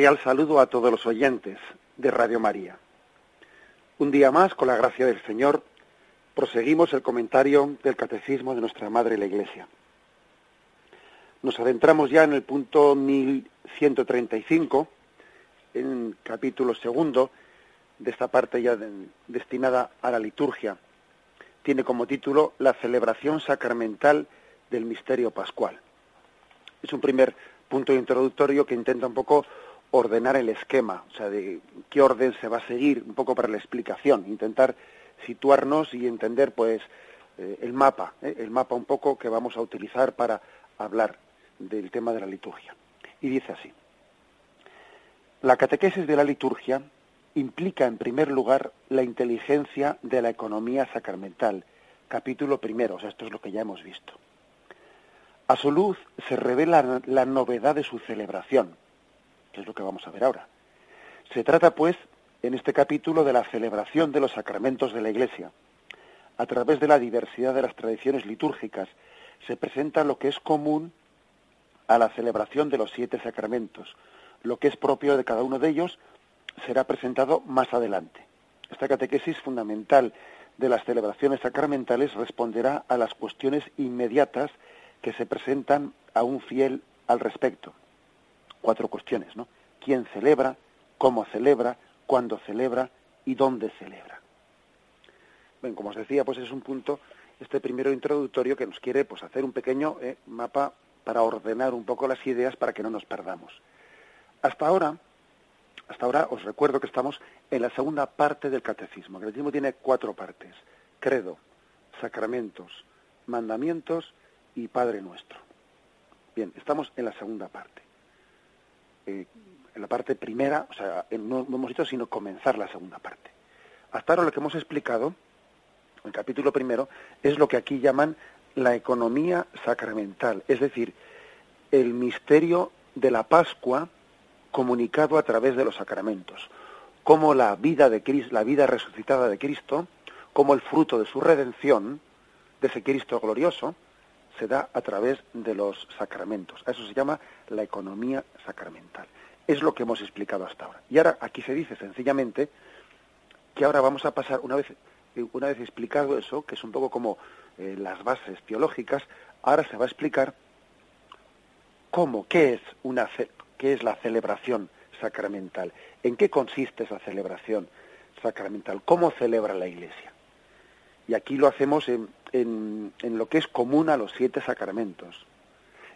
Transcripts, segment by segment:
Cordial saludo a todos los oyentes de Radio María. Un día más, con la gracia del Señor, proseguimos el comentario del Catecismo de nuestra Madre la Iglesia. Nos adentramos ya en el punto 1135, en capítulo segundo de esta parte ya destinada a la liturgia. Tiene como título La celebración sacramental del misterio pascual. Es un primer punto introductorio que intenta un poco ordenar el esquema, o sea, de qué orden se va a seguir, un poco para la explicación, intentar situarnos y entender, pues, eh, el mapa, eh, el mapa un poco que vamos a utilizar para hablar del tema de la liturgia. Y dice así, la catequesis de la liturgia implica, en primer lugar, la inteligencia de la economía sacramental, capítulo primero, o sea, esto es lo que ya hemos visto. A su luz se revela la novedad de su celebración, que es lo que vamos a ver ahora. Se trata, pues, en este capítulo de la celebración de los sacramentos de la Iglesia. A través de la diversidad de las tradiciones litúrgicas se presenta lo que es común a la celebración de los siete sacramentos. Lo que es propio de cada uno de ellos será presentado más adelante. Esta catequesis fundamental de las celebraciones sacramentales responderá a las cuestiones inmediatas que se presentan a un fiel al respecto cuatro cuestiones, ¿no? ¿Quién celebra? ¿Cómo celebra? ¿Cuándo celebra? ¿Y dónde celebra? Bueno, como os decía, pues es un punto, este primero introductorio que nos quiere pues hacer un pequeño eh, mapa para ordenar un poco las ideas para que no nos perdamos. Hasta ahora, hasta ahora os recuerdo que estamos en la segunda parte del catecismo. El catecismo tiene cuatro partes: credo, sacramentos, mandamientos y Padre Nuestro. Bien, estamos en la segunda parte. Eh, en la parte primera, o sea, no, hemos hecho sino comenzar la segunda parte. Hasta ahora lo que hemos explicado, el capítulo primero, es lo que aquí llaman la economía sacramental, es decir, el misterio de la Pascua comunicado a través de los sacramentos, como la vida de Cristo, la vida resucitada de Cristo, como el fruto de su redención, de ese Cristo glorioso, se da a través de los sacramentos. A eso se llama la economía sacramental. Es lo que hemos explicado hasta ahora. Y ahora aquí se dice sencillamente que ahora vamos a pasar, una vez, una vez explicado eso, que es un poco como eh, las bases teológicas, ahora se va a explicar cómo, qué es, una, qué es la celebración sacramental, en qué consiste esa celebración sacramental, cómo celebra la Iglesia. Y aquí lo hacemos en, en, lo que es común a los siete sacramentos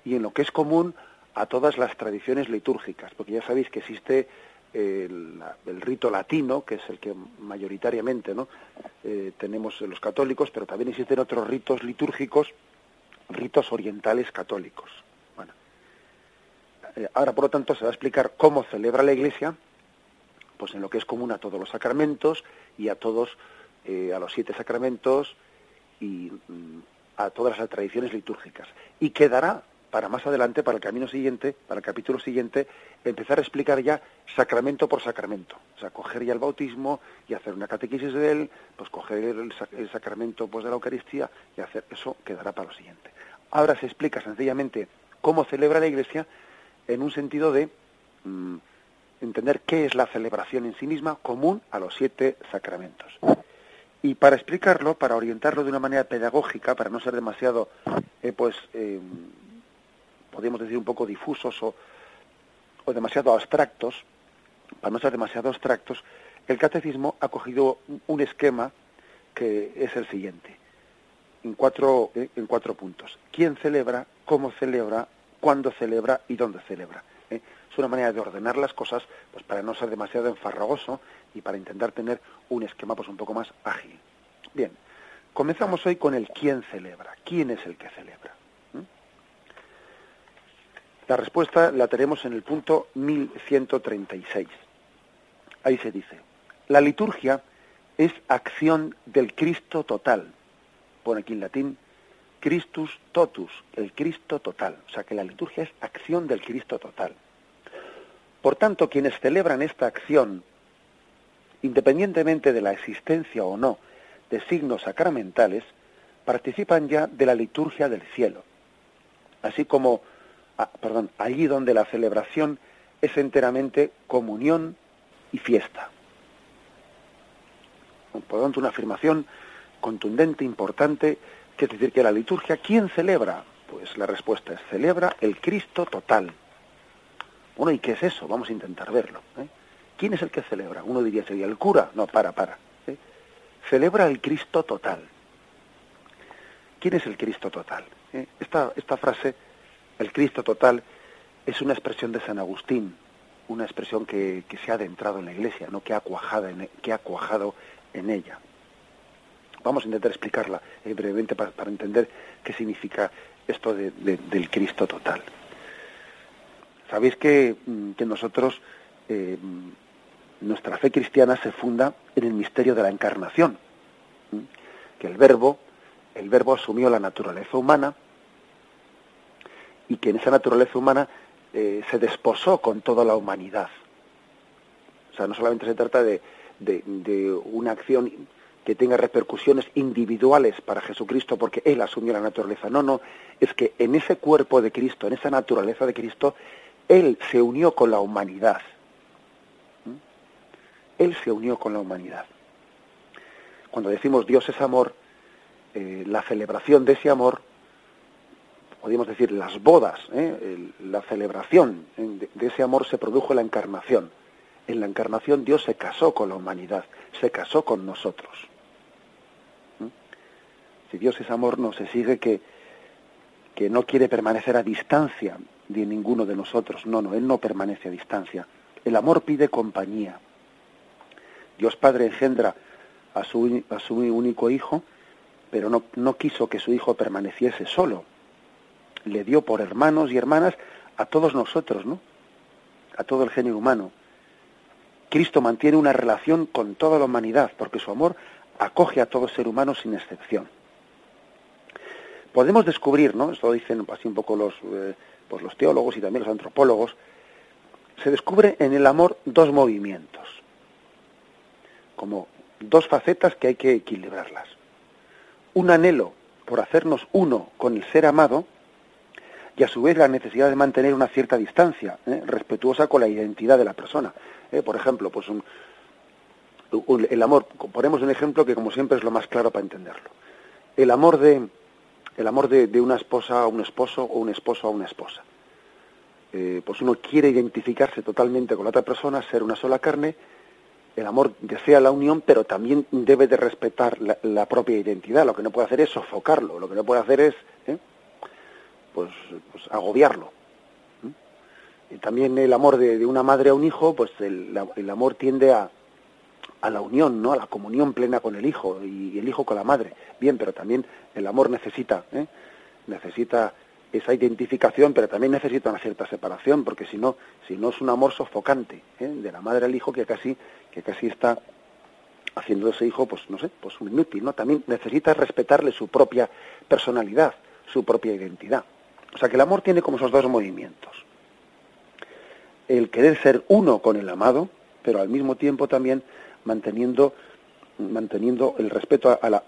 y en lo que es común a todas las tradiciones litúrgicas, porque ya sabéis que existe el, rito latino, que es el que mayoritariamente ¿no? Eh, tenemos los católicos, pero también existen otros ritos litúrgicos, ritos orientales católicos. Bueno, eh, ahora por lo tanto se va a explicar cómo celebra la Iglesia, pues en lo que es común a todos los sacramentos y a todos, eh, a los siete sacramentos, y mm, a todas las tradiciones litúrgicas. Y quedará para más adelante, para el camino siguiente, para el capítulo siguiente, empezar a explicar ya sacramento por sacramento. O sea, coger ya el bautismo y hacer una catequesis de él, pues coger el, sacramento pues, de la Eucaristía y hacer eso quedará para lo siguiente. Ahora se explica sencillamente cómo celebra la Iglesia en un sentido de mm, entender qué es la celebración en sí misma común a los siete sacramentos. Y para explicarlo, para orientarlo de una manera pedagógica, para no ser demasiado, eh, pues, eh, podríamos decir un poco difusos o, o demasiado abstractos, para no ser demasiado abstractos, el catecismo ha cogido un esquema que es el siguiente, en cuatro, eh, en cuatro puntos. ¿Quién celebra? ¿Cómo celebra? ¿Cuándo celebra? ¿Y dónde celebra? Es una manera de ordenar las cosas pues para no ser demasiado enfarragoso y para intentar tener un esquema pues un poco más ágil. Bien, comenzamos hoy con el quién celebra. ¿Quién es el que celebra? ¿Mm? La respuesta la tenemos en el punto 1136. Ahí se dice, la liturgia es acción del Cristo total. Pone aquí en latín, Christus totus, el Cristo total. O sea que la liturgia es acción del Cristo total. Por tanto, quienes celebran esta acción, independientemente de la existencia o no de signos sacramentales, participan ya de la liturgia del cielo. Así como, ah, perdón, allí donde la celebración es enteramente comunión y fiesta. Por lo tanto, una afirmación contundente, importante, que es decir que la liturgia, ¿quién celebra? Pues la respuesta es, celebra el Cristo total. Bueno, ¿y qué es eso? Vamos a intentar verlo. ¿eh? ¿Quién es el que celebra? Uno diría, sería el cura. No, para, para. ¿eh? Celebra el Cristo total. ¿Quién es el Cristo total? ¿Eh? Esta, esta frase, el Cristo total, es una expresión de San Agustín, una expresión que, se ha adentrado en la Iglesia, no que ha cuajado en, que ha cuajado en ella. Vamos a intentar explicarla brevemente para, entender qué significa esto del Cristo total. Sabéis que, mm, que nosotros, eh, nuestra fe cristiana se funda en el misterio de la encarnación, que el verbo, el verbo asumió la naturaleza humana y que en esa naturaleza humana eh, se desposó con toda la humanidad. O sea, no solamente se trata de, de, una acción que tenga repercusiones individuales para Jesucristo porque Él asumió la naturaleza. No, no, es que en ese cuerpo de Cristo, en esa naturaleza de Cristo, Él se unió con la humanidad. ¿Mm? Él se unió con la humanidad. Cuando decimos Dios es amor, eh, la celebración de ese amor, podríamos decir las bodas, ¿eh? la celebración de, de ese amor se produjo en la encarnación en la encarnación Dios se casó con la humanidad, se casó con nosotros. ¿Mm? Si Dios es amor, no se sigue que, que no quiere permanecer a distancia de ninguno de nosotros. No, no, Él no permanece a distancia. El amor pide compañía. Dios Padre engendra a su, a su único hijo, pero no, no quiso que su hijo permaneciese solo. Le dio por hermanos y hermanas a todos nosotros, ¿no? A todo el género humano. Cristo mantiene una relación con toda la humanidad, porque su amor acoge a todo ser humano sin excepción. Podemos descubrir, ¿no? Esto dicen así un poco los, eh, los teólogos y también los antropólogos, se descubre en el amor dos movimientos, como dos facetas que hay que equilibrarlas. Un anhelo por hacernos uno con el ser amado y a su vez la necesidad de mantener una cierta distancia, ¿eh? respetuosa con la identidad de la persona. ¿eh? Por ejemplo, pues un, el amor, ponemos un ejemplo que como siempre es lo más claro para entenderlo. El amor de, el amor de, una esposa a un esposo o un esposo a una esposa. Eh, pues uno quiere identificarse totalmente con la otra persona, ser una sola carne, el amor desea la unión, pero también debe de respetar la, propia identidad. Lo que no puede hacer es sofocarlo, lo que no puede hacer es ¿eh? pues, pues, agobiarlo también el amor de, una madre a un hijo, pues el, amor tiende a, a, la unión, ¿no? A la comunión plena con el hijo y el hijo con la madre. Bien, pero también el amor necesita, ¿eh? necesita esa identificación, pero también necesita una cierta separación, porque si no, si no es un amor sofocante ¿eh? de la madre al hijo que casi, que casi está haciendo ese hijo, pues no sé, pues un inútil, ¿no? También necesita respetarle su propia personalidad, su propia identidad. O sea que el amor tiene como esos dos movimientos el querer ser uno con el amado, pero al mismo tiempo también manteniendo, manteniendo el respeto a la,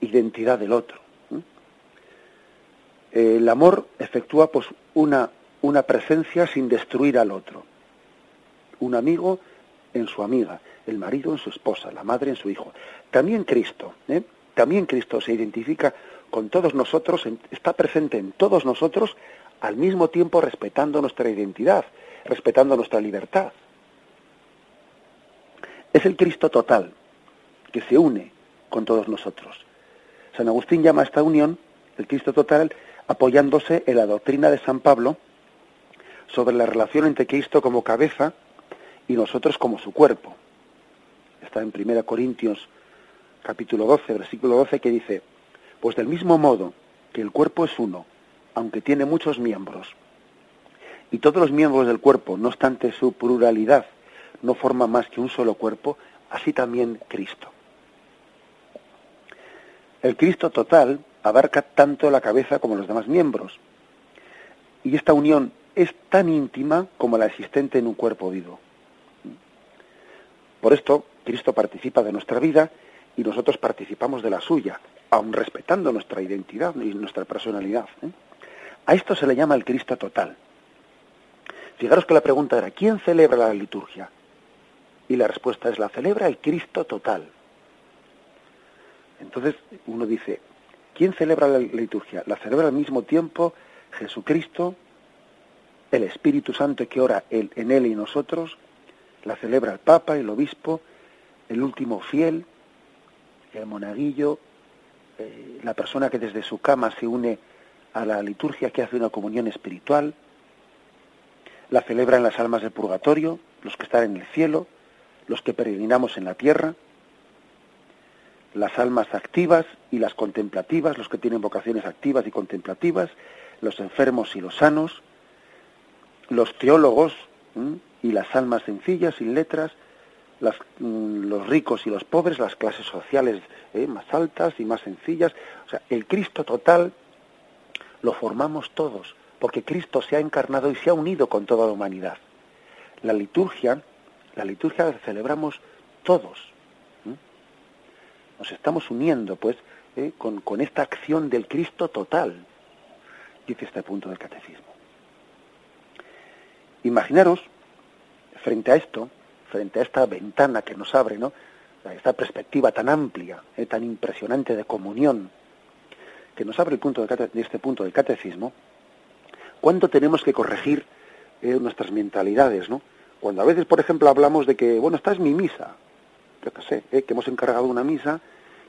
identidad del otro. El amor efectúa pues una, una presencia sin destruir al otro. Un amigo en su amiga, el marido en su esposa, la madre en su hijo. También Cristo, ¿eh? también Cristo se identifica con todos nosotros, está presente en todos nosotros, al mismo tiempo respetando nuestra identidad, respetando nuestra libertad. Es el Cristo total que se une con todos nosotros. San Agustín llama a esta unión, el Cristo total, apoyándose en la doctrina de San Pablo, sobre la relación entre Cristo como cabeza y nosotros como su cuerpo. Está en 1 Corintios capítulo 12, versículo 12, que dice, pues del mismo modo que el cuerpo es uno, aunque tiene muchos miembros, y todos los miembros del cuerpo, no obstante su pluralidad, no forman más que un solo cuerpo, así también Cristo. El Cristo total abarca tanto la cabeza como los demás miembros, y esta unión es tan íntima como la existente en un cuerpo vivo. Por esto, Cristo participa de nuestra vida y nosotros participamos de la suya, aun respetando nuestra identidad y nuestra personalidad. ¿eh? A esto se le llama el Cristo total. Fijaros que la pregunta era, ¿quién celebra la liturgia? Y la respuesta es, la celebra el Cristo total. Entonces uno dice, ¿quién celebra la liturgia? La celebra al mismo tiempo Jesucristo, el Espíritu Santo que ora en él y nosotros, la celebra el Papa, el Obispo, el último fiel, el monaguillo, eh, la persona que desde su cama se une a la liturgia que hace una comunión espiritual, la celebran las almas del purgatorio, los que están en el cielo, los que peregrinamos en la tierra, las almas activas y las contemplativas, los que tienen vocaciones activas y contemplativas, los enfermos y los sanos, los teólogos y las almas sencillas, sin letras, Mm, los ricos y los pobres, las clases sociales eh, más altas y más sencillas. O sea, el Cristo total lo formamos todos, porque Cristo se ha encarnado y se ha unido con toda la humanidad. La liturgia, la liturgia la celebramos todos. Nos estamos uniendo, pues, eh, con, con esta acción del Cristo total, dice este punto del catecismo. Imaginaros, frente a esto, frente a esta ventana que nos abre, ¿no? esta perspectiva tan amplia, eh, tan impresionante de comunión, que nos abre el punto de, este punto del catecismo, ¿cuánto tenemos que corregir eh, nuestras mentalidades, ¿no? Cuando a veces, por ejemplo, hablamos de que, bueno, esta es mi misa, yo qué sé, eh, que hemos encargado una misa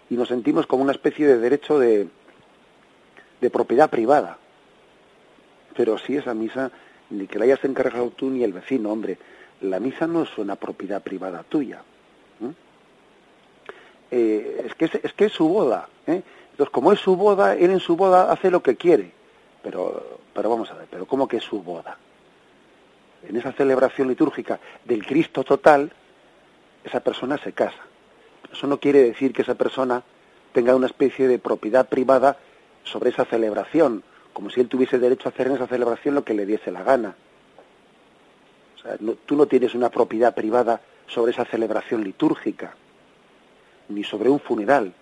y nos sentimos como una especie de derecho de, de propiedad privada. Pero si esa misa, ni que la hayas encargado tú ni el vecino, hombre, la misa no es una propiedad privada tuya. Eh, es, que es, que es su boda. ¿eh? Entonces, como es su boda, él en su boda hace lo que quiere. Pero, pero vamos a ver, pero ¿cómo que es su boda? En esa celebración litúrgica del Cristo total, esa persona se casa. Eso no quiere decir que esa persona tenga una especie de propiedad privada sobre esa celebración, como si él tuviese derecho a hacer en esa celebración lo que le diese la gana tú no tienes una propiedad privada sobre esa celebración litúrgica, ni sobre un funeral.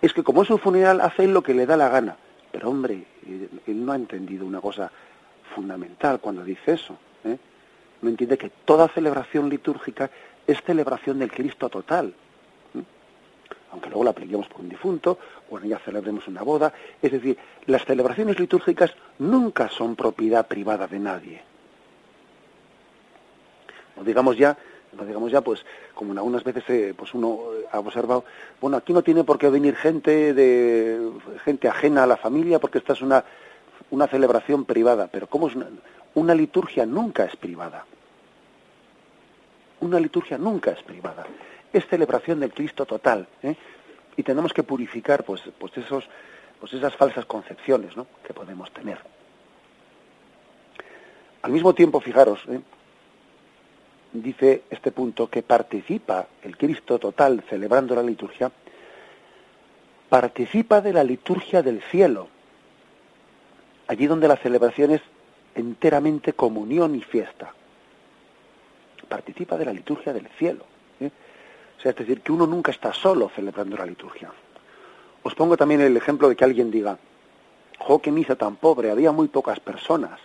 Es que como es un funeral, hace lo que le da la gana. Pero hombre, él no ha entendido una cosa fundamental cuando dice eso. ¿eh? No entiende que toda celebración litúrgica es celebración del Cristo total. ¿eh? Aunque luego la apliquemos por un difunto, o en ella celebremos una boda. Es decir, las celebraciones litúrgicas nunca son propiedad privada de nadie no digamos ya, no digamos ya, pues como en algunas veces eh, pues uno ha observado, bueno, aquí no tiene por qué venir gente de gente ajena a la familia porque esta es una una celebración privada, pero ¿cómo es una, una liturgia nunca es privada? Una liturgia nunca es privada. Es celebración del Cristo total, ¿eh? y tenemos que purificar pues pues esos pues esas falsas concepciones ¿no? que podemos tener. Al mismo tiempo, fijaros, ¿eh? dice este punto que participa el Cristo total celebrando la liturgia, participa de la liturgia del cielo, allí donde la celebración es enteramente comunión y fiesta. Participa de la liturgia del cielo. ¿eh? O sea, es decir, que uno nunca está solo celebrando la liturgia. Os pongo también el ejemplo de que alguien diga, jo, qué misa tan pobre, había muy pocas personas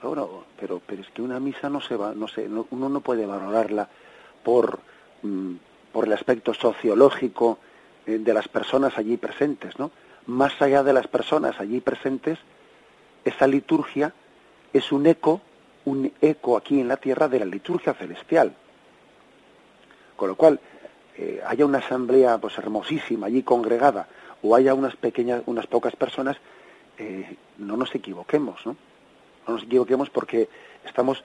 pero, pero es que una misa no se va, no se, uno no puede valorarla por, mm, por el aspecto sociológico eh, de las personas allí presentes, ¿no? Más allá de las personas allí presentes, esa liturgia es un eco, un eco aquí en la tierra de la liturgia celestial. Con lo cual, eh, haya una asamblea pues hermosísima allí congregada o haya unas pequeñas, unas pocas personas, eh, no nos equivoquemos, ¿no? no nos equivoquemos porque estamos,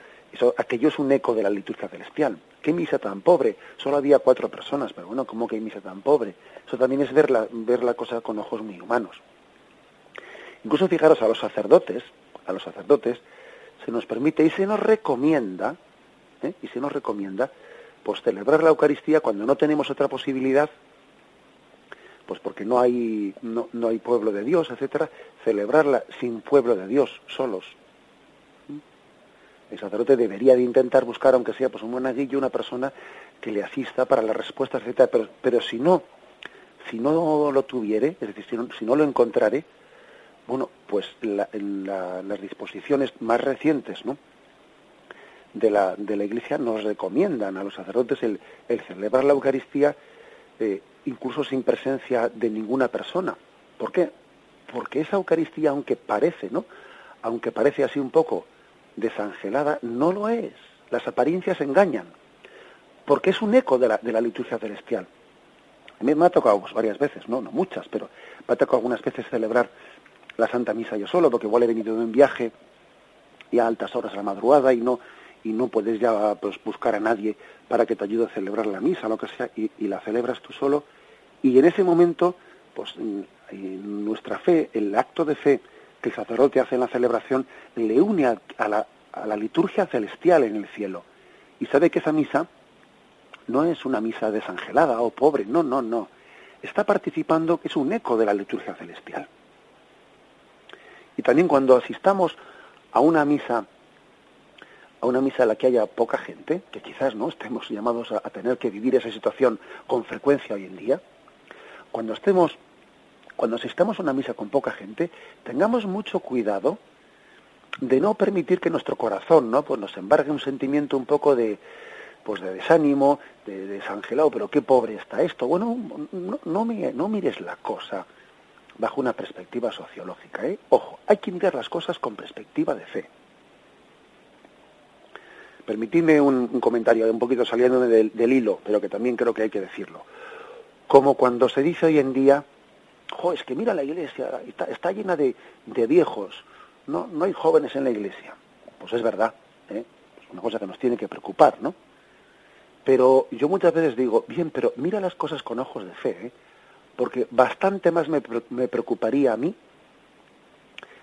aquello es un eco de la liturgia celestial. ¿Qué misa tan pobre? Solo había cuatro personas, pero bueno, ¿cómo que misa tan pobre? Eso también es ver la, ver la cosa con ojos muy humanos. Incluso fijaros a los sacerdotes, a los sacerdotes, se nos permite y se nos recomienda, ¿eh? y se nos recomienda, pues celebrar la Eucaristía cuando no tenemos otra posibilidad, pues porque no hay, no, no hay pueblo de Dios, etcétera, celebrarla sin pueblo de Dios, solos. El sacerdote debería de intentar buscar, aunque sea pues un monaguillo, una persona que le asista para las respuestas, etcétera, pero, pero si no, si no lo tuviere, es decir, si no, si no lo encontrare, bueno, pues en las disposiciones más recientes ¿no? de, la, de la Iglesia nos recomiendan a los sacerdotes el, celebrar la Eucaristía eh, incluso sin presencia de ninguna persona. ¿Por qué? Porque esa Eucaristía, aunque parece, ¿no? aunque parece así un poco desangelada, no lo es. Las apariencias engañan, porque es un eco de la, de la liturgia celestial. A me ha tocado pues, varias veces, no, no muchas, pero me ha tocado algunas veces celebrar la Santa Misa yo solo, porque igual he venido de un viaje y a altas horas a la madrugada y no y no puedes ya pues, buscar a nadie para que te ayude a celebrar la misa, lo que sea, y, la celebras tú solo. Y en ese momento, pues nuestra fe, el acto de fe que el sacerdote hace en la celebración, le une a, la, liturgia celestial en el cielo. Y sabe que esa misa no es una misa desangelada o pobre, no, no, no. Está participando, es un eco de la liturgia celestial. Y también cuando asistamos a una misa, a una misa en la que haya poca gente, que quizás no estemos llamados a, tener que vivir esa situación con frecuencia hoy en día, cuando estemos, cuando asistamos a una misa con poca gente, tengamos mucho cuidado de no permitir que nuestro corazón, ¿no? Pues nos embargue un sentimiento un poco de, pues de desánimo, de desangelado, pero qué pobre está esto. Bueno, no, no, no mires la cosa bajo una perspectiva sociológica. ¿eh? Ojo, hay que mirar las cosas con perspectiva de fe. Permitidme un, comentario un poquito saliendo del, hilo, pero que también creo que hay que decirlo. Como cuando se dice hoy en día, es que mira la iglesia, está, llena de, viejos, no, no hay jóvenes en la iglesia. Pues es verdad, ¿eh? es una cosa que nos tiene que preocupar, ¿no? Pero yo muchas veces digo, bien, pero mira las cosas con ojos de fe, ¿eh? porque bastante más me, preocuparía a mí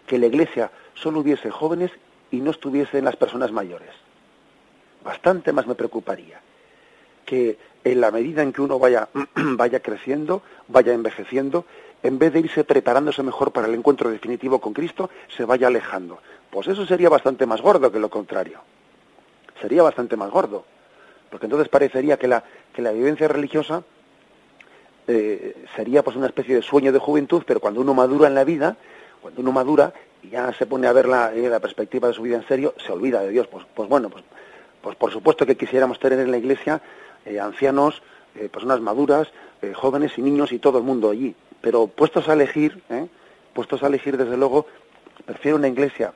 que la iglesia solo hubiese jóvenes y no estuviesen las personas mayores. Bastante más me preocuparía que en la medida en que uno vaya, vaya creciendo, vaya envejeciendo, en vez de irse preparándose mejor para el encuentro definitivo con Cristo, se vaya alejando. Pues eso sería bastante más gordo que lo contrario. Sería bastante más gordo. Porque entonces parecería que la, que la vivencia religiosa eh, sería pues una especie de sueño de juventud, pero cuando uno madura en la vida, cuando uno madura y ya se pone a ver la, eh, la perspectiva de su vida en serio, se olvida de Dios. Pues, pues bueno, pues, pues por supuesto que quisiéramos tener en la iglesia eh, ancianos, personas maduras, jóvenes y niños y todo el mundo allí. Pero puestos a elegir, puestos a elegir desde luego, prefiero una iglesia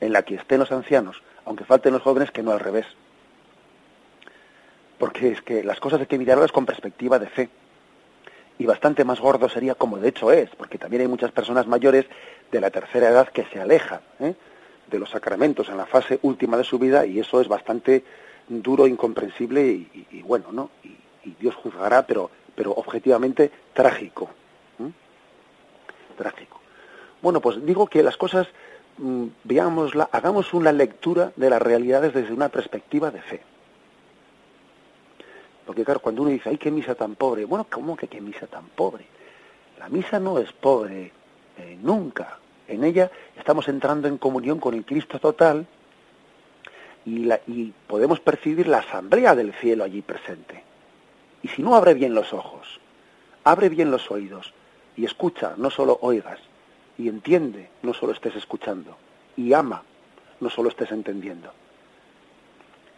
en la que estén los ancianos, aunque falten los jóvenes, que no al revés. Porque es que las cosas hay que mirarlas con perspectiva de fe y bastante más gordo sería como de hecho es, porque también hay muchas personas mayores de la tercera edad que se alejan ¿eh? de los sacramentos en la fase última de su vida y eso es bastante duro, incomprensible y, bueno, ¿no? Y, Dios juzgará, pero, pero objetivamente trágico. Trágico. Bueno, pues digo que las cosas, mm, veámosla, hagamos una lectura de las realidades desde una perspectiva de fe. Porque claro, cuando uno dice, ay, qué misa tan pobre, bueno, ¿cómo que qué misa tan pobre? La misa no es pobre, eh, nunca. En ella estamos entrando en comunión con el Cristo total y, la, y podemos percibir la asamblea del cielo allí presente. Y si no, abre bien los ojos, abre bien los oídos y escucha, no solo oigas, y entiende, no solo estés escuchando, y ama, no solo estés entendiendo.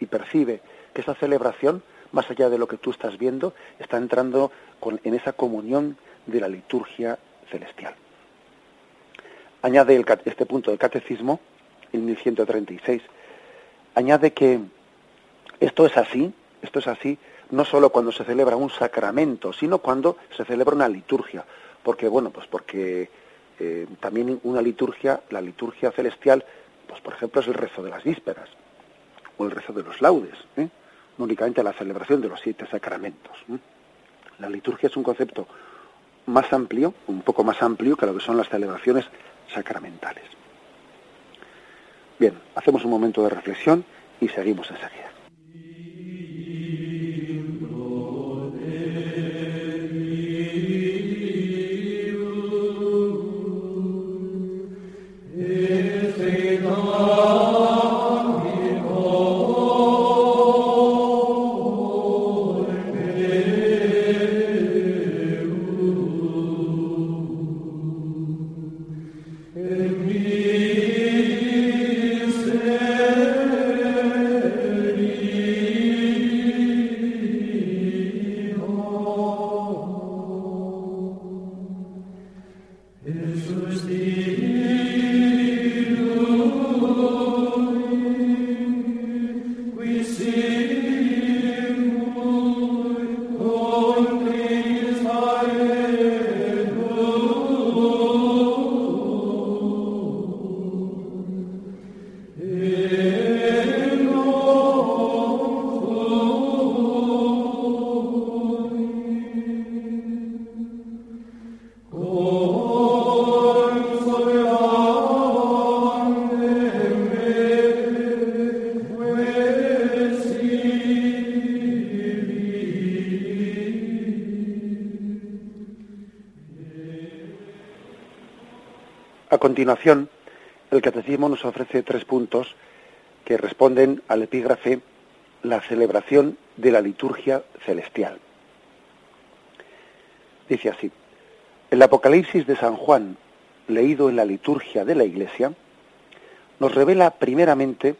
Y percibe que esa celebración más allá de lo que tú estás viendo, está entrando en esa comunión de la liturgia celestial. Añade este punto del catecismo, en 1136, añade que esto es así, esto es así, no solo cuando se celebra un sacramento, sino cuando se celebra una liturgia. Porque, bueno, pues porque eh, también una liturgia, la liturgia celestial, pues. Por ejemplo, es el rezo de las vísperas o el rezo de los laudes, ¿eh? no únicamente la celebración de los siete sacramentos. La liturgia es un concepto más amplio, un poco más amplio que lo que son las celebraciones sacramentales. Bien, hacemos un momento de reflexión y seguimos enseguida. A continuación, el Catecismo nos ofrece tres puntos que responden al epígrafe la celebración de la liturgia celestial. Dice así, el Apocalipsis de San Juan, leído en la liturgia de la Iglesia, nos revela primeramente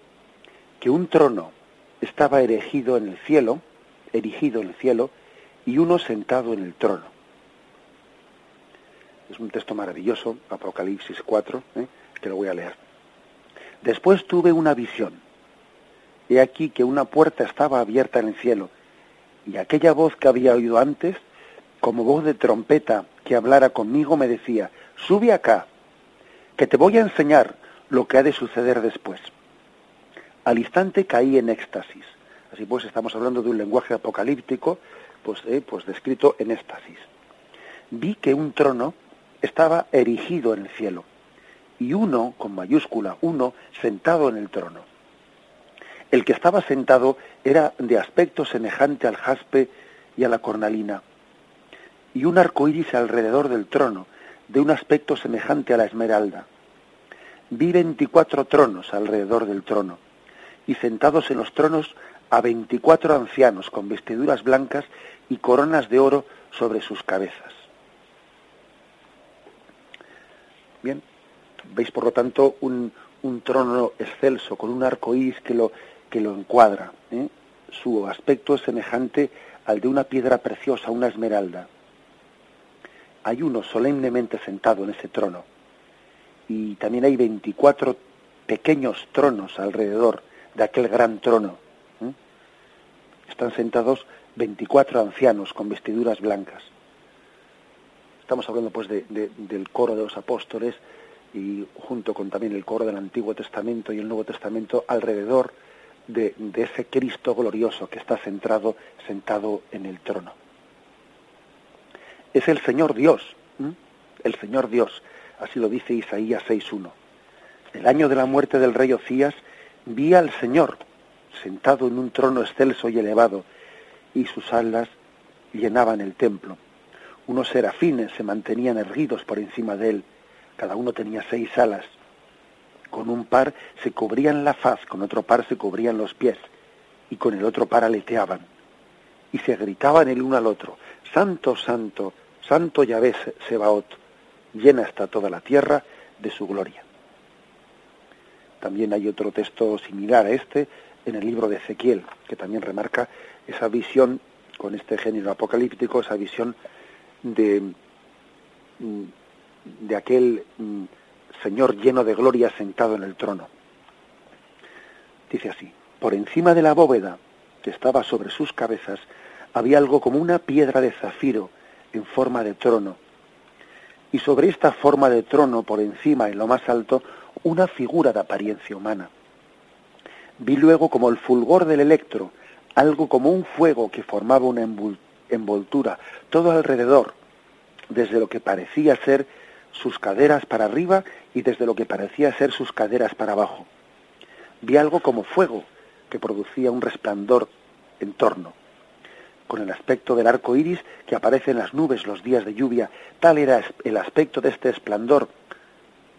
que un trono estaba erigido en el cielo, erigido en el cielo, y uno sentado en el trono. Es un texto maravilloso, Apocalipsis 4, ¿eh? que lo voy a leer. Después tuve una visión. He aquí que una puerta estaba abierta en el cielo, y aquella voz que había oído antes, como voz de trompeta que hablara conmigo, me decía, sube acá, que te voy a enseñar lo que ha de suceder después. Al instante caí en éxtasis. Así pues, estamos hablando de un lenguaje apocalíptico, pues, eh, pues descrito en éxtasis. Vi que un trono estaba erigido en el cielo y uno, con mayúscula, uno, sentado en el trono. El que estaba sentado era de aspecto semejante al jaspe y a la cornalina, y un arco iris alrededor del trono, de un aspecto semejante a la esmeralda. Vi veinticuatro tronos alrededor del trono, y sentados en los tronos a veinticuatro ancianos con vestiduras blancas y coronas de oro sobre sus cabezas. Bien, veis por lo tanto un, trono excelso con un arco iris que lo, que lo encuadra. ¿eh? Su aspecto es semejante al de una piedra preciosa, una esmeralda. Hay uno solemnemente sentado en ese trono. Y también hay 24 pequeños tronos alrededor de aquel gran trono. ¿eh? Están sentados 24 ancianos con vestiduras blancas. Estamos hablando pues del coro de los apóstoles y junto con también el coro del Antiguo Testamento y el Nuevo Testamento alrededor de, ese Cristo glorioso que está centrado, sentado en el trono. Es el Señor Dios, el Señor Dios, así lo dice Isaías 6.1. El año de la muerte del rey Ocías vi al Señor sentado en un trono excelso y elevado, y sus alas llenaban el templo unos serafines se mantenían erguidos por encima de él, cada uno tenía seis alas. Con un par se cubrían la faz, con otro par se cubrían los pies, y con el otro par aleteaban. Y se gritaban el uno al otro, Santo, Santo, Santo Yahvé Sebaot, llena está toda la tierra de su gloria. También hay otro texto similar a este en el libro de Ezequiel, que también remarca esa visión con este género apocalíptico, esa visión de, de aquel mm, Señor lleno de gloria sentado en el trono. Dice así, por encima de la bóveda que estaba sobre sus cabezas había algo como una piedra de zafiro en forma de trono, y sobre esta forma de trono por encima, en lo más alto, una figura de apariencia humana. Vi luego como el fulgor del electro, algo como un fuego que formaba una envoltura todo alrededor, desde lo que parecía ser sus caderas para arriba y desde lo que parecía ser sus caderas para abajo. Vi algo como fuego que producía un resplandor en torno con el aspecto del arco iris que aparece en las nubes los días de lluvia. Tal era el aspecto de este esplendor,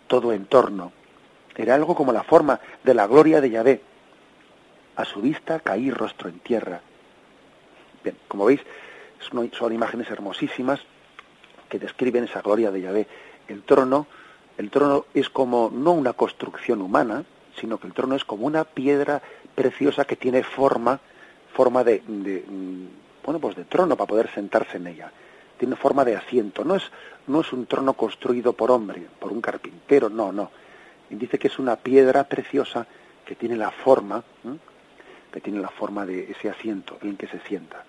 todo en torno. Era algo como la forma de la gloria de Yahvé. A su vista caí rostro en tierra. Bien, como veis, son imágenes hermosísimas que describen esa gloria de Yahvé. El trono, el trono es como no una construcción humana, sino que el trono es como una piedra preciosa que tiene forma, forma de bueno, pues de trono para poder sentarse en ella. Tiene forma de asiento. No es, no es un trono construido por hombre, por un carpintero, no, no. Dice que es una piedra preciosa que tiene la forma, que tiene la forma de ese asiento en que se sienta.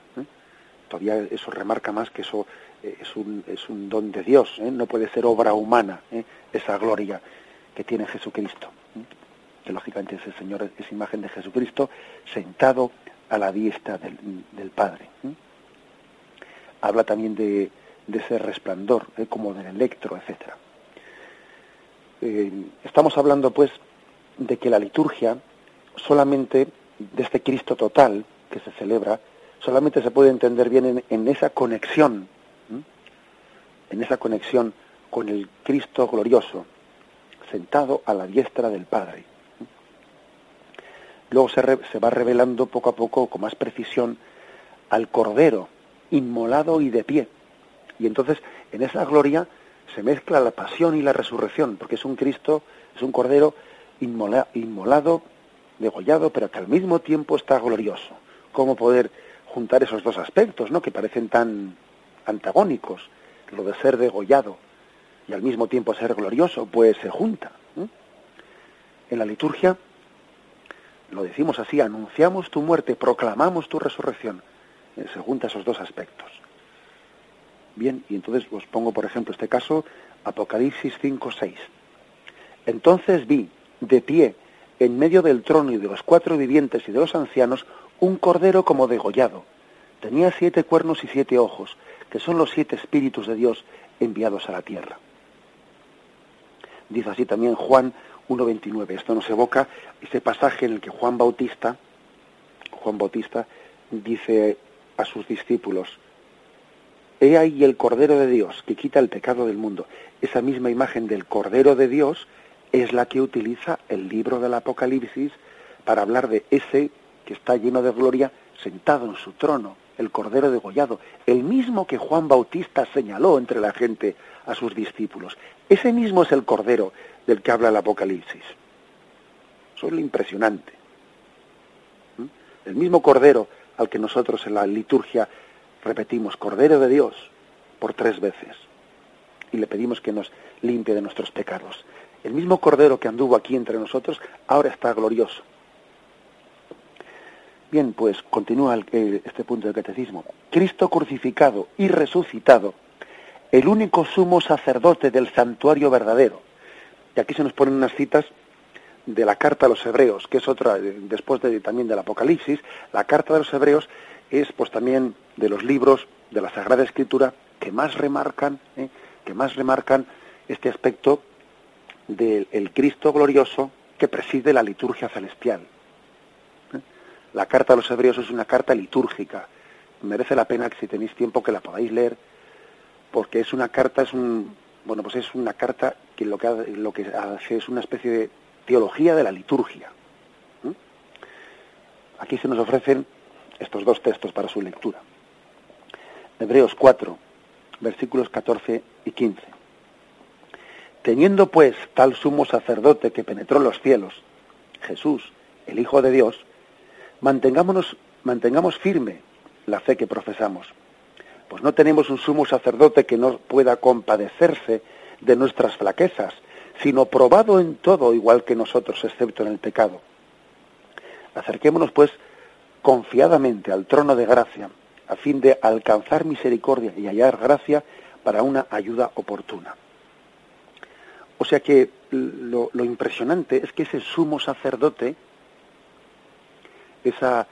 Todavía eso remarca más que eso eh, es, un, es un don de Dios, ¿eh? no puede ser obra humana, ¿eh? esa gloria que tiene Jesucristo. Que lógicamente ese Señor es imagen de Jesucristo sentado a la diestra del, Padre. Habla también de, ese resplandor, como del electro, etc. Eh, estamos hablando, pues, de que la liturgia solamente, de este Cristo total que se celebra, solamente se puede entender bien en, esa conexión, en esa conexión con el Cristo glorioso, sentado a la diestra del Padre luego se, va revelando poco a poco con más precisión al Cordero, inmolado y de pie. Y entonces en esa gloria se mezcla la pasión y la resurrección, porque es un Cristo, es un Cordero inmolado, degollado, pero que al mismo tiempo está glorioso. ¿Cómo poder juntar esos dos aspectos, ¿no? que parecen tan antagónicos, lo de ser degollado y al mismo tiempo ser glorioso, pues se junta. En la liturgia lo decimos así, anunciamos tu muerte, proclamamos tu resurrección. Eh, se juntan esos dos aspectos. Bien, y entonces os pongo, por ejemplo, este caso, Apocalipsis 5, 6. Entonces vi, de pie, en medio del trono y de los cuatro vivientes y de los ancianos, un cordero como degollado. Tenía siete cuernos y siete ojos, que son los siete espíritus de Dios enviados a la tierra. Dice así también Juan 1.29. Esto nos evoca ese pasaje en el que Juan Bautista, Juan Bautista dice a sus discípulos, He ahí el Cordero de Dios que quita el pecado del mundo. Esa misma imagen del Cordero de Dios es la que utiliza el libro del Apocalipsis para hablar de ese que está lleno de gloria sentado en su trono, el Cordero degollado, el mismo que Juan Bautista señaló entre la gente a sus discípulos. Ese mismo es el Cordero del que habla el Apocalipsis. Eso es lo impresionante. ¿Mm? El mismo Cordero al que nosotros en la liturgia repetimos, Cordero de Dios, por tres veces. Y le pedimos que nos limpie de nuestros pecados. El mismo Cordero que anduvo aquí entre nosotros, ahora está glorioso. Bien, pues continúa este punto del catecismo. Cristo crucificado y resucitado, el único sumo sacerdote del santuario verdadero, y aquí se nos ponen unas citas de la carta a los hebreos, que es otra, eh, después de, también del Apocalipsis, la carta de los hebreos es pues también de los libros de la Sagrada Escritura que más remarcan, eh, que más remarcan este aspecto del Cristo glorioso que preside la liturgia celestial. La carta a los hebreos es una carta litúrgica. Merece la pena que si tenéis tiempo que la podáis leer, porque es una carta, es un, bueno, pues es una carta que lo que, lo que hace es una especie de teología de la liturgia. Aquí se nos ofrecen estos dos textos para su lectura. Hebreos 4, versículos 14 y 15. Teniendo pues tal sumo sacerdote que penetró los cielos, Jesús, el Hijo de Dios, mantengámonos, mantengamos firme la fe que profesamos pues no tenemos un sumo sacerdote que no pueda compadecerse de nuestras flaquezas, sino probado en todo igual que nosotros, excepto en el pecado. Acerquémonos, pues, confiadamente al trono de gracia, a fin de alcanzar misericordia y hallar gracia para una ayuda oportuna. sea que lo, impresionante es que ese sumo sacerdote, esa,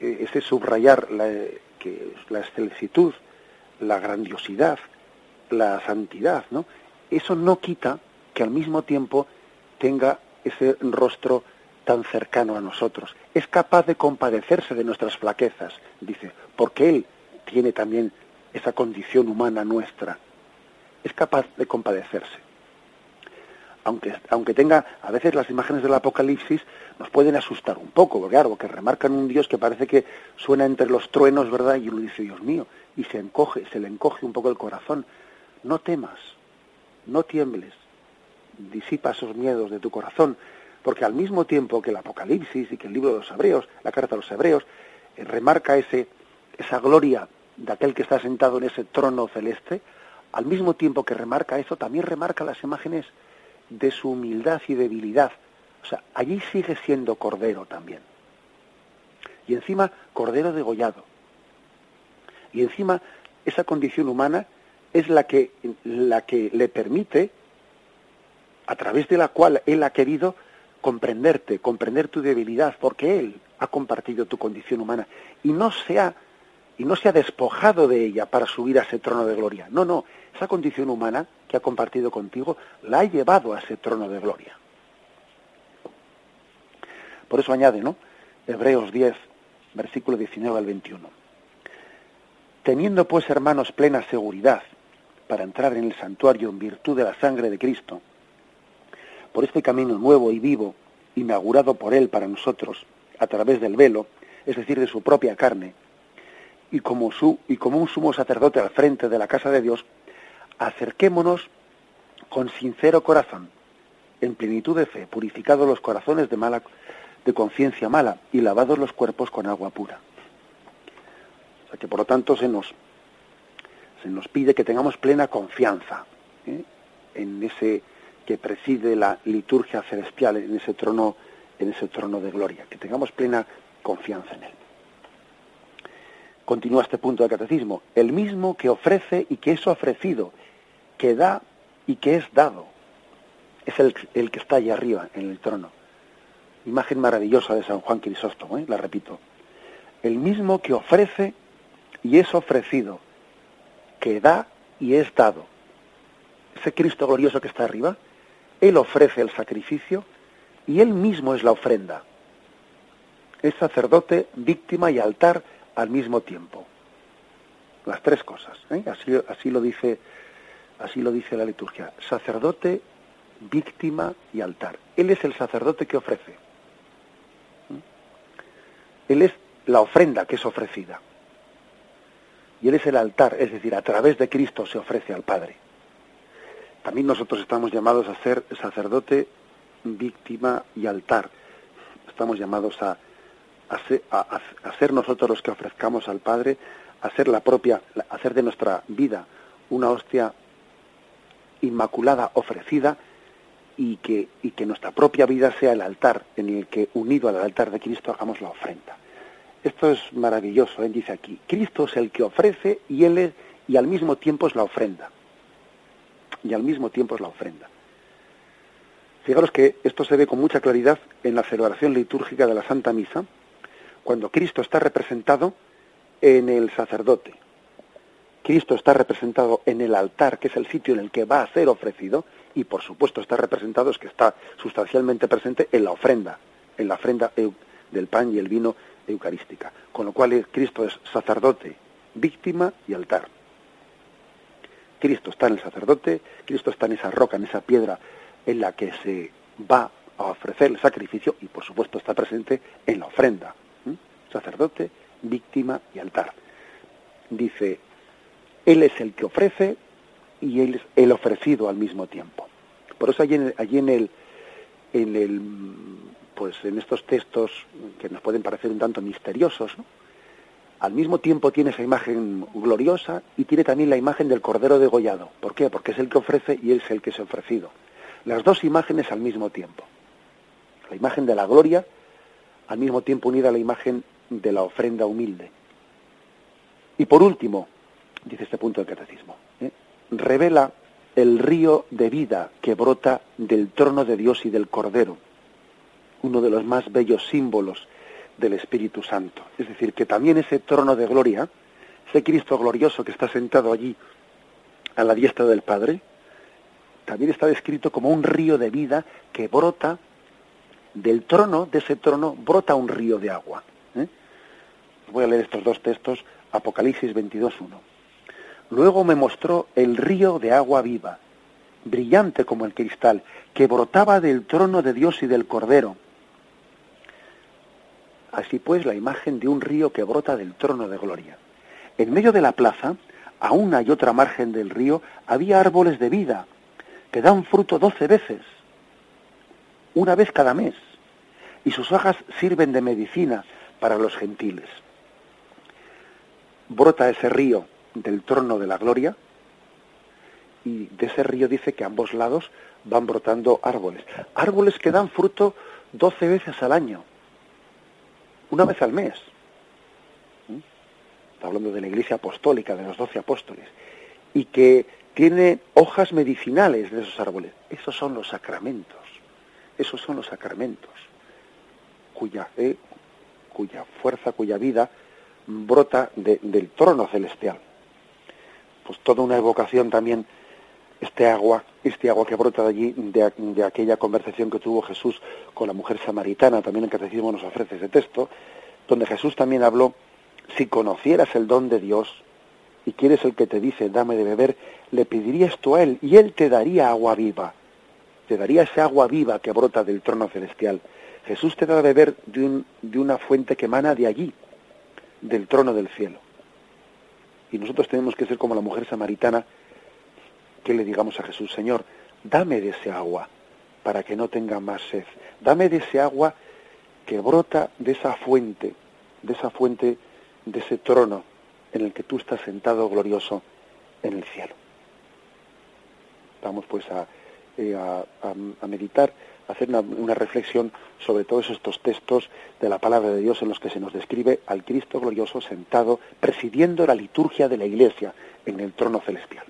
eh, ese subrayar la, que, la la grandiosidad, la santidad, ¿no? Eso no quita que al mismo tiempo tenga ese rostro tan cercano a nosotros. Es capaz de compadecerse de nuestras flaquezas, dice, porque Él tiene también esa condición humana nuestra. Es capaz de compadecerse. Aunque, aunque tenga, a veces las imágenes del Apocalipsis nos pueden asustar un poco, porque claro, que remarcan un Dios que parece que suena entre los truenos, ¿verdad? Y uno dice, Dios mío, y se encoge, se le encoge un poco el corazón. No temas, no tiembles, disipa esos miedos de tu corazón, porque al mismo tiempo que el Apocalipsis y que el libro de los Hebreos, la carta de los Hebreos, eh, remarca ese, esa gloria de aquel que está sentado en ese trono celeste, al mismo tiempo que remarca eso, también remarca las imágenes de su humildad y debilidad. O sea, allí sigue siendo cordero también. Y encima, cordero degollado. Y encima, esa condición humana es la que, la que le permite, a través de la cual él ha querido comprenderte, comprender tu debilidad, porque Él ha compartido tu condición humana y no se ha, y no se ha despojado de ella para subir a ese trono de gloria. No, no, esa condición humana que ha compartido contigo la ha llevado a ese trono de gloria. Por eso añade, ¿no? Hebreos 10, versículo 19 al 21. Teniendo pues, hermanos, plena seguridad para entrar en el santuario en virtud de la sangre de Cristo, por este camino nuevo y vivo, inaugurado por Él para nosotros, a través del velo, es decir, de su propia carne, y como, su, y como un sumo sacerdote al frente de la casa de Dios, acerquémonos con sincero corazón, en plenitud de fe, purificados los corazones de mala de conciencia mala y lavados los cuerpos con agua pura. O sea que por lo tanto se nos se nos pide que tengamos plena confianza ¿eh? en ese que preside la liturgia celestial en ese trono, en ese trono de gloria, que tengamos plena confianza en él. Continúa este punto del catecismo, el mismo que ofrece y que es ofrecido, que da y que es dado, es el, el que está allí arriba en el trono. Imagen maravillosa de San Juan Crisóstomo, ¿eh? la repito. El mismo que ofrece y es ofrecido, que da y es dado. Ese Cristo glorioso que está arriba, él ofrece el sacrificio y Él mismo es la ofrenda. Es sacerdote, víctima y altar al mismo tiempo. Las tres cosas. ¿eh? Así, así, lo dice, así lo dice la liturgia. Sacerdote, víctima y altar. Él es el sacerdote que ofrece. Él es la ofrenda que es ofrecida. Y Él es el altar, es decir, a través de Cristo se ofrece al Padre. También nosotros estamos llamados a ser sacerdote, víctima y altar. Estamos llamados a, a, ser, nosotros los que ofrezcamos al Padre, a ser la propia, a hacer de nuestra vida una hostia inmaculada ofrecida y que, y que nuestra propia vida sea el altar en el que, unido al altar de Cristo, hagamos la ofrenda. Esto es maravilloso, ¿eh? dice aquí, Cristo es el que ofrece y él es, y al mismo tiempo es la ofrenda y al mismo tiempo es la ofrenda. Fijaros que esto se ve con mucha claridad en la celebración litúrgica de la Santa Misa, cuando Cristo está representado en el sacerdote. Cristo está representado en el altar, que es el sitio en el que va a ser ofrecido, y por supuesto está representado, es que está sustancialmente presente en la ofrenda, en la ofrenda del pan y el vino eucarística. Con lo cual Cristo es sacerdote, víctima y altar. Cristo está en el sacerdote, Cristo está en esa roca, en esa piedra en la que se va a ofrecer el sacrificio y por supuesto está presente en la ofrenda. Sacerdote, víctima y altar. Dice, Él es el que ofrece y Él es el ofrecido al mismo tiempo. Por eso allí en, el, pues en estos textos que nos pueden parecer un tanto misteriosos, al mismo tiempo tiene esa imagen gloriosa y tiene también la imagen del Cordero degollado. ¿Por qué? Porque es el que ofrece y él es el que es ofrecido. Las dos imágenes al mismo tiempo. La imagen de la gloria, al mismo tiempo unida a la imagen de la ofrenda humilde. Y por último, dice este punto del catecismo, ¿eh? revela el río de vida que brota del trono de Dios y del Cordero, uno de los más bellos símbolos del Espíritu Santo. Es decir, que también ese trono de gloria, ese Cristo glorioso que está sentado allí a la diestra del Padre, también está descrito como un río de vida que brota del trono, de ese trono, brota un río de agua. ¿eh? Voy a leer estos dos textos, Apocalipsis 22.1. Luego me mostró el río de agua viva, brillante como el cristal, que brotaba del trono de Dios y del Cordero. Así pues, la imagen de un río que brota del trono de gloria. En medio de la plaza, a una y otra margen del río, había árboles de vida, que dan fruto doce veces, una vez cada mes, y sus hojas sirven de medicina para los gentiles. Brota ese río del trono de la gloria, y de ese río dice que a ambos lados van brotando árboles. Árboles que dan fruto doce veces al año, una vez al mes. ¿Mm? Está hablando de la iglesia apostólica, de los doce apóstoles. Y que tiene hojas medicinales de esos árboles. Esos son los sacramentos. Esos son los sacramentos. Cuya, eh, cuya fuerza, cuya vida brota del trono celestial. Pues toda una evocación también este agua, este agua que brota de allí, de, aquella conversación que tuvo Jesús con la mujer samaritana, también en Catecismo nos ofrece ese texto, donde Jesús también habló, si conocieras el don de Dios y quieres el que te dice, dame de beber, le pedirías tú a él y él te daría agua viva, te daría ese agua viva que brota del trono celestial. Jesús te da de beber de, de una fuente que emana de allí, del trono del cielo. Y nosotros tenemos que ser como la mujer samaritana, que le digamos a Jesús, Señor, dame de ese agua para que no tenga más sed. Dame de ese agua que brota de esa fuente, de esa fuente, de ese trono en el que tú estás sentado glorioso en el cielo. Vamos pues a, eh, a, meditar, hacer una, reflexión sobre todos estos textos de la palabra de Dios en los que se nos describe al Cristo glorioso sentado, presidiendo la liturgia de la Iglesia en el trono celestial.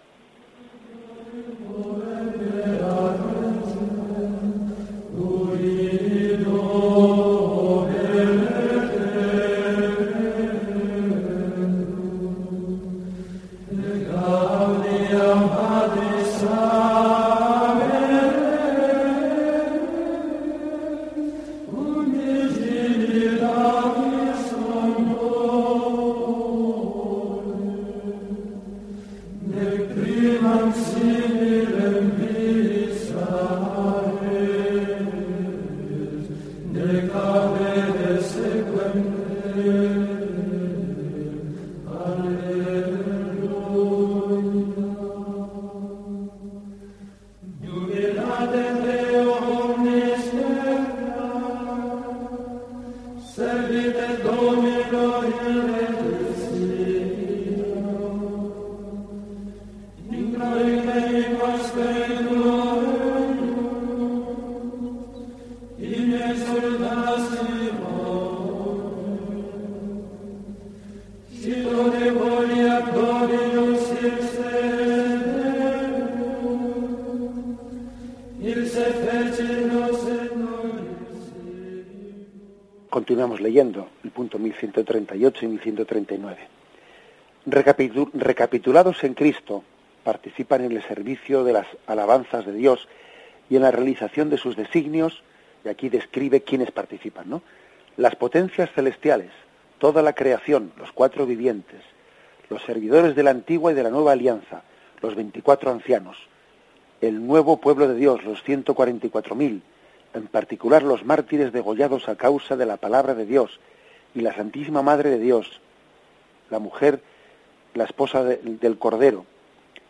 1138 y 1139. recapitulados en Cristo, participan en el servicio de las alabanzas de Dios y en la realización de sus designios, y aquí describe quiénes participan, ¿no? Las potencias celestiales, toda la creación, los cuatro vivientes, los servidores de la antigua y de la nueva alianza, los veinticuatro ancianos, el nuevo pueblo de Dios, los ciento cuarenta y cuatro mil, en particular los mártires degollados a causa de la palabra de Dios y la Santísima Madre de Dios, la mujer, la esposa del Cordero.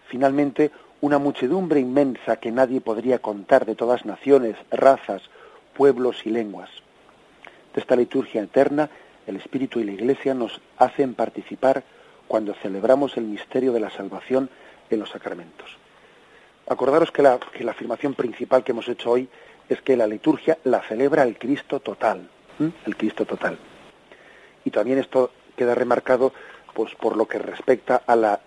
Finalmente, una muchedumbre inmensa que nadie podría contar de todas naciones, razas, pueblos y lenguas. De esta liturgia eterna, el Espíritu y la Iglesia nos hacen participar cuando celebramos el misterio de la salvación en los sacramentos. Acordaros que la, que la afirmación principal que hemos hecho hoy es que la liturgia la celebra el Cristo total, el Cristo total. Y también esto queda remarcado pues por lo que respecta a la,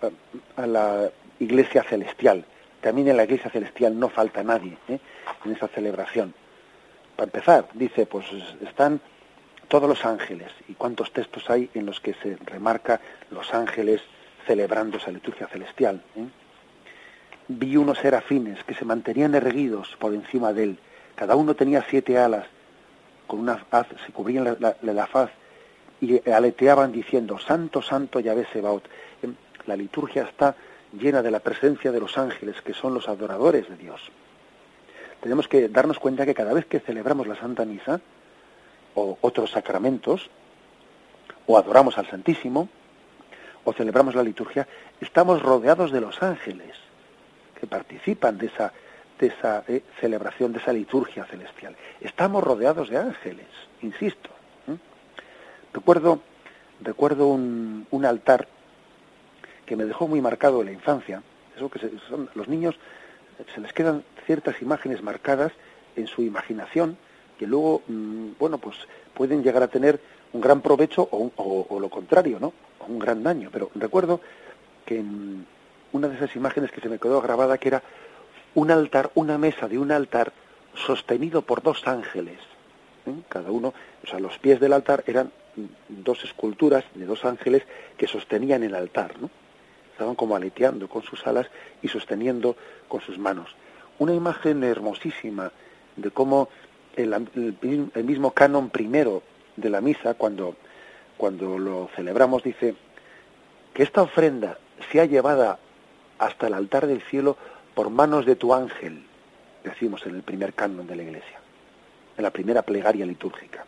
a la iglesia celestial, también en la iglesia celestial no falta nadie ¿eh? en esa celebración. Para empezar, dice, pues están todos los ángeles. ¿Y cuántos textos hay en los que se remarca los ángeles celebrando esa liturgia celestial? ¿eh? Vi unos serafines que se mantenían erguidos por encima de él. Cada uno tenía siete alas, con una haz, se cubrían la, la, faz y aleteaban diciendo, Santo, Santo Yahvé Sebaot. ¿eh? La liturgia está llena de la presencia de los ángeles, que son los adoradores de Dios. Tenemos que darnos cuenta que cada vez que celebramos la Santa Misa, o otros sacramentos, o adoramos al Santísimo, o celebramos la liturgia, estamos rodeados de los ángeles que participan de esa, de esa eh, celebración, de esa liturgia celestial. Estamos rodeados de ángeles, insisto. Recuerdo, recuerdo un, un, altar que me dejó muy marcado en la infancia. Eso que son, los niños se les quedan ciertas imágenes marcadas en su imaginación que luego, mm, bueno, pues pueden llegar a tener un gran provecho o, lo contrario, ¿no? O un gran daño. Pero recuerdo que en una de esas imágenes que se me quedó grabada que era un altar, una mesa de un altar sostenido por dos ángeles. ¿eh? Cada uno, o sea, los pies del altar eran dos esculturas de dos ángeles que sostenían el altar. Estaban como aleteando con sus alas y sosteniendo con sus manos. Una imagen hermosísima de cómo el, mismo canon primero de la misa, cuando, cuando lo celebramos, dice que esta ofrenda sea llevada hasta el altar del cielo por manos de tu ángel, decimos en el primer canon de la iglesia, en la primera plegaria litúrgica.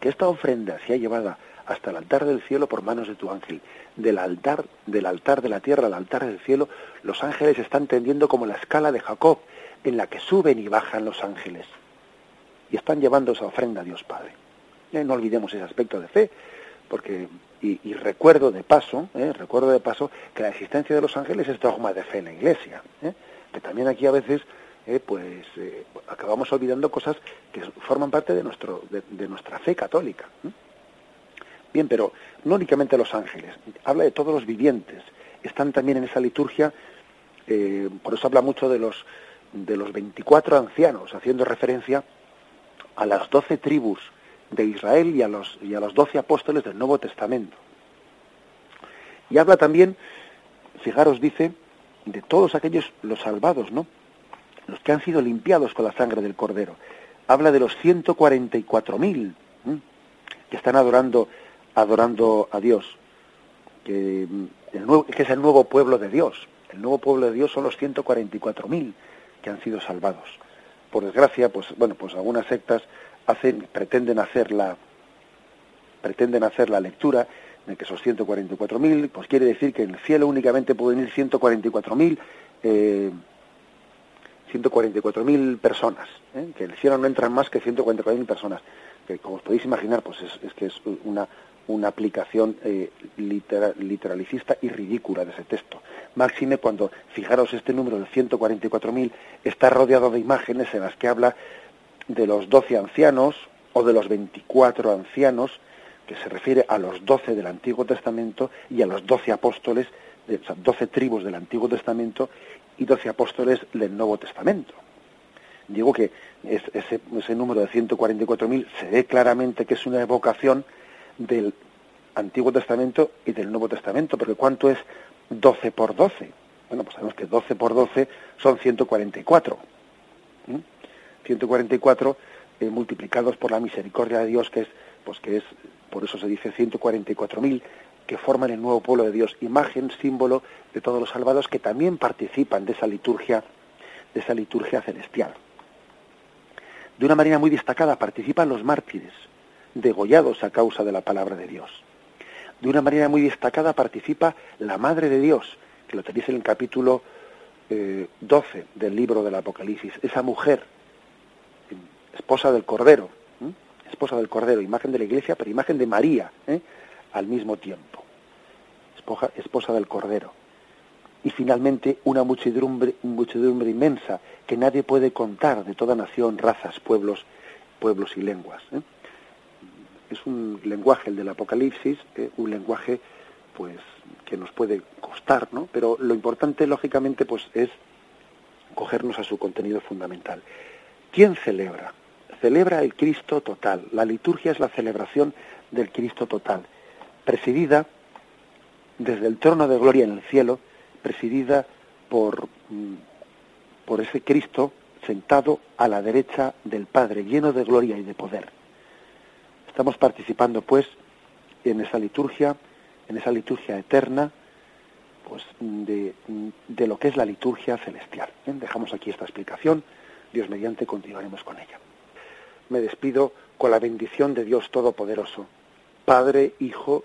Que esta ofrenda sea llevada hasta el altar del cielo por manos de tu ángel. Del altar, del altar de la tierra al altar del cielo, los ángeles están tendiendo como la escala de Jacob, en la que suben y bajan los ángeles y están llevando esa ofrenda a Dios Padre. Eh, no olvidemos ese aspecto de fe, porque y, recuerdo de paso, eh, recuerdo de paso que la existencia de los ángeles es dogma de fe en la Iglesia, eh, que también aquí a veces pues acabamos olvidando cosas que forman parte de nuestro de, nuestra fe católica. Bien, pero no únicamente los ángeles, habla de todos los vivientes, están también en esa liturgia, por eso habla mucho de los de los 24 ancianos, haciendo referencia a las doce tribus de Israel y a los y a los doce apóstoles del Nuevo Testamento. Y habla también, fijaros, dice, de todos aquellos los salvados, ¿no? Los que han sido limpiados con la sangre del Cordero. Habla de los 144.000 que están adorando adorando a Dios, que, nuevo, que es el nuevo pueblo de Dios. El nuevo pueblo de Dios son los 144.000 que han sido salvados por desgracia, pues bueno, pues algunas sectas hacen, pretenden hacer la pretenden hacer la lectura de que esos 144.000, pues quiere decir que en el cielo únicamente pueden ir 144.000 eh, 144.000 personas, ¿eh? que en el cielo no entran más que 144.000 personas, que como os podéis imaginar, pues es, es que es una, una aplicación eh, literalicista y ridícula de ese texto. Máxime cuando, fijaros, este número de 144.000 está rodeado de imágenes en las que habla de los 12 ancianos o de los 24 ancianos, que se refiere a los 12 del Antiguo Testamento y a los 12 apóstoles, de, o sea, 12 tribus del Antiguo Testamento y 12 apóstoles del Nuevo Testamento. Digo que ese, número de 144.000 se ve claramente que es una evocación del Antiguo Testamento y del Nuevo Testamento, porque ¿cuánto es 12 por 12? Bueno, pues sabemos que 12 por 12 son 144. 144 eh, multiplicados por la misericordia de Dios, que es, pues que es, por eso se dice 144.000, que forman el nuevo pueblo de Dios, imagen, símbolo de todos los salvados que también participan de esa liturgia, de esa liturgia celestial. De una manera muy destacada participan los mártires, degollados a causa de la palabra de Dios. De una manera muy destacada participa la Madre de Dios, que lo tenéis en el capítulo 12 eh, del libro del Apocalipsis, esa mujer, esposa del Cordero, esposa del Cordero, imagen de la Iglesia, pero imagen de María ¿eh? Al mismo tiempo, esposa, del Cordero. Y finalmente una muchedumbre, muchedumbre inmensa que nadie puede contar de toda nación, razas, pueblos, pueblos y lenguas. ¿eh? es un lenguaje el del Apocalipsis, eh, un lenguaje pues que nos puede costar, ¿no? Pero lo importante lógicamente pues es cogernos a su contenido fundamental. ¿Quién celebra? Celebra el Cristo total. La liturgia es la celebración del Cristo total, presidida desde el trono de gloria en el cielo, presidida por, mm, por ese Cristo sentado a la derecha del Padre, lleno de gloria y de poder. Estamos participando, pues, en esa liturgia, en esa liturgia eterna, pues, de, de lo que es la liturgia celestial. Dejamos aquí esta explicación, Dios mediante continuaremos con ella. Me despido con la bendición de Dios Todopoderoso, Padre, Hijo